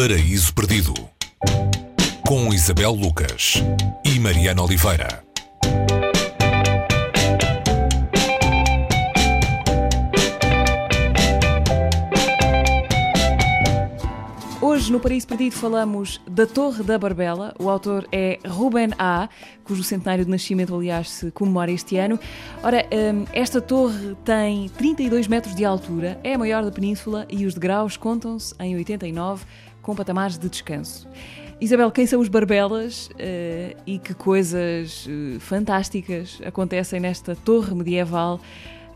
Paraíso Perdido com Isabel Lucas e Mariana Oliveira. Hoje, no Paraíso Perdido, falamos da Torre da Barbela. O autor é Ruben A., cujo centenário de nascimento, aliás, se comemora este ano. Ora, hum, esta torre tem 32 metros de altura, é a maior da península e os degraus contam-se em 89, com patamares de descanso. Isabel, quem são os Barbelas uh, e que coisas uh, fantásticas acontecem nesta torre medieval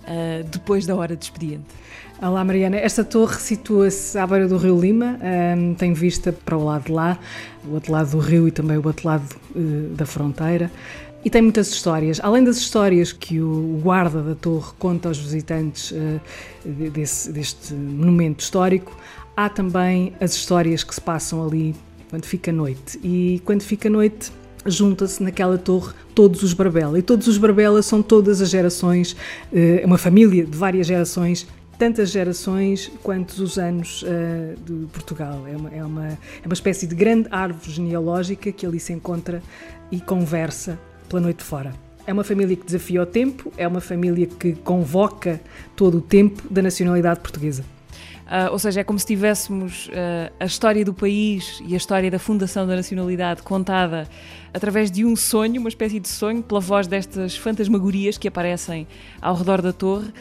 uh, depois da hora de expediente? Olá Mariana, esta torre situa-se à beira do Rio Lima, um, tem vista para o lado de lá, o outro lado do rio e também o outro lado da fronteira. E tem muitas histórias. Além das histórias que o guarda da torre conta aos visitantes desse, deste monumento histórico, há também as histórias que se passam ali quando fica noite. E quando fica noite, junta-se naquela torre todos os Barbela. E todos os Barbela são todas as gerações, é uma família de várias gerações tantas gerações quantos os anos uh, de Portugal. É uma, é, uma, é uma espécie de grande árvore genealógica que ali se encontra e conversa pela noite fora. É uma família que desafia o tempo, é uma família que convoca todo o tempo da nacionalidade portuguesa. Uh, ou seja, é como se tivéssemos uh, a história do país e a história da fundação da nacionalidade contada através de um sonho, uma espécie de sonho, pela voz destas fantasmagorias que aparecem ao redor da torre.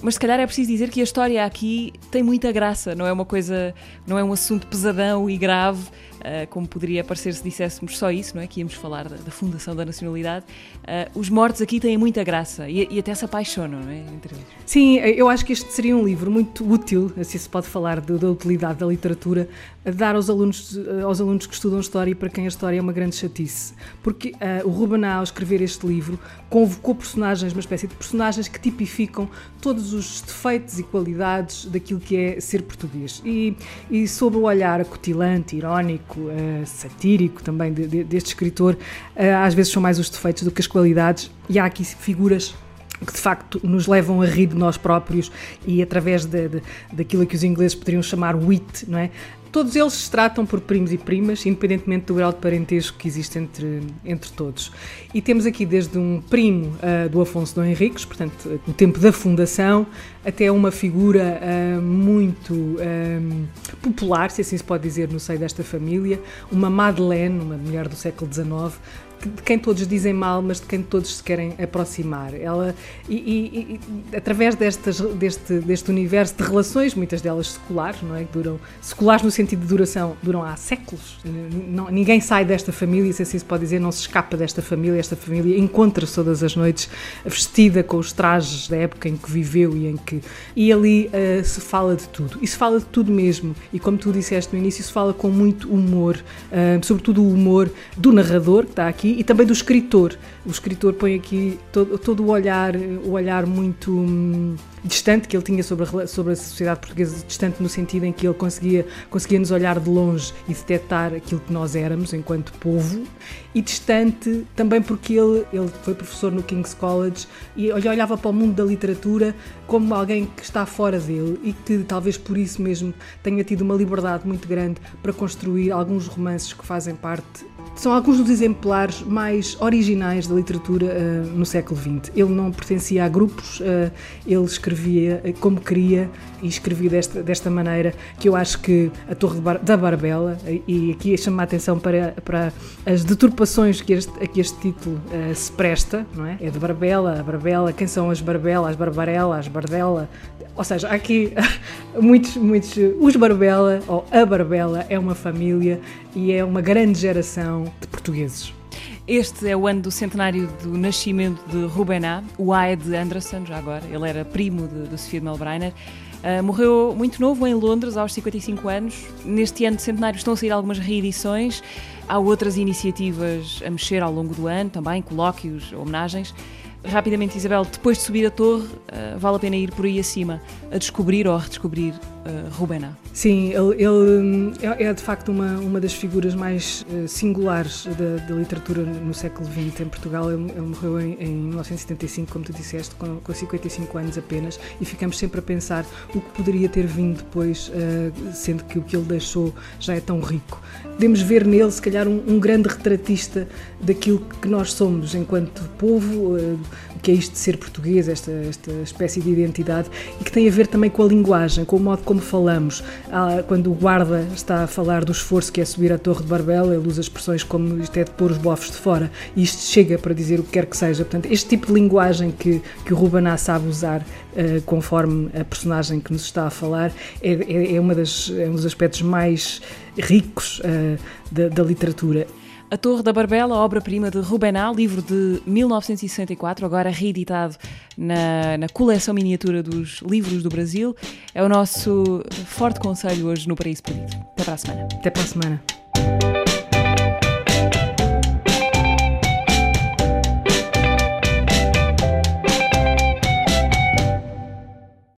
Mas se calhar é preciso dizer que a história aqui tem muita graça, não é uma coisa, não é um assunto pesadão e grave, uh, como poderia parecer se disséssemos só isso, não é? Que íamos falar da, da fundação da nacionalidade. Uh, os mortos aqui têm muita graça e, e, até se apaixonam, não é? Entre eles. Sim, eu acho que este seria um livro muito útil, assim se pode falar de, da utilidade da literatura, a dar aos alunos, aos alunos que estudam História e para quem a História é uma grande chatice. Porque o Ruben ao escrever este livro, convocou personagens, uma espécie de personagens que tipificam todos os defeitos e qualidades daquilo que é ser português. E, e sob o olhar acutilante, irónico, uh, satírico também de, de, deste escritor, uh, às vezes são mais os defeitos do que as qualidades, e há aqui figuras que de facto nos levam a rir de nós próprios e através de, de, daquilo que os ingleses poderiam chamar wit, não é? Todos eles se tratam por primos e primas, independentemente do grau de parentesco que existe entre, entre todos. E temos aqui desde um primo uh, do Afonso Dom Henriques, portanto, no tempo da fundação, até uma figura uh, muito um, popular, se assim se pode dizer, no seio desta família, uma Madeleine, uma mulher do século XIX, de quem todos dizem mal, mas de quem todos se querem aproximar. Ela, e, e, e através destas, deste, deste universo de relações, muitas delas seculares, não é? Que duram, seculares no sentido de duração, duram há séculos. Não, ninguém sai desta família, se assim se pode dizer, não se escapa desta família. Esta família encontra-se todas as noites vestida com os trajes da época em que viveu e em que. E ali uh, se fala de tudo. E se fala de tudo mesmo. E como tu disseste no início, se fala com muito humor, uh, sobretudo o humor do narrador que está aqui e também do escritor. O escritor põe aqui todo, todo o olhar, o olhar muito hum, distante que ele tinha sobre a, sobre a sociedade portuguesa, distante no sentido em que ele conseguia, conseguia nos olhar de longe e detectar aquilo que nós éramos enquanto povo, e distante também porque ele, ele foi professor no King's College e olhava para o mundo da literatura como alguém que está fora dele e que talvez por isso mesmo tenha tido uma liberdade muito grande para construir alguns romances que fazem parte são alguns dos exemplares mais originais da literatura uh, no século XX. Ele não pertencia a grupos, uh, ele escrevia uh, como queria e escrevia desta, desta maneira que eu acho que a Torre Bar da Barbela, e aqui chama a atenção para, para as deturpações que este, a que este título se presta, não é? É de Barbela, a Barbela, quem são as Barbelas, as Barbarella, as Bardela, ou seja, há aqui muitos, muitos. Os Barbela, ou a Barbela, é uma família e é uma grande geração de portugueses. Este é o ano do centenário do nascimento de Ruben A., o A é de Anderson, já agora. Ele era primo de, de Sofia Melbreiner. Uh, morreu muito novo em Londres, aos 55 anos. Neste ano de centenário estão a sair algumas reedições. Há outras iniciativas a mexer ao longo do ano, também colóquios, homenagens. Rapidamente, Isabel, depois de subir a torre, uh, vale a pena ir por aí acima a descobrir ou a redescobrir Rubena. Sim, ele, ele é, é, de facto uma, uma das figuras mais uh, singulares da, da, literatura no século XX em Portugal. Ele, ele morreu em, em, 1975, como tu disseste, com, com 55 anos apenas, e ficamos sempre a pensar o que poderia ter vindo depois, uh, sendo que o que ele deixou já é tão rico. Podemos ver nele, se calhar, um, um grande retratista daquilo que nós somos enquanto povo, uh, o que é isto de ser português, esta, esta espécie de identidade, e que tem a ver também com a linguagem, com o modo como falamos quando o guarda está a falar do esforço que é subir a Torre de Barbela, ele usa expressões como isto é de pôr os bofos de fora, e isto chega para dizer o que quer que seja. Portanto, este tipo de linguagem que, que o Rubaná sabe usar uh, conforme a personagem que nos está a falar é, é, é, uma das, é um dos aspectos mais ricos uh, da, da literatura. A Torre da Barbela, obra-prima de Rubenal, livro de 1964, agora reeditado na, na, coleção miniatura dos livros do Brasil, é o nosso forte conselho hoje no Paraíso Perdido. Até para a semana. Até para a semana.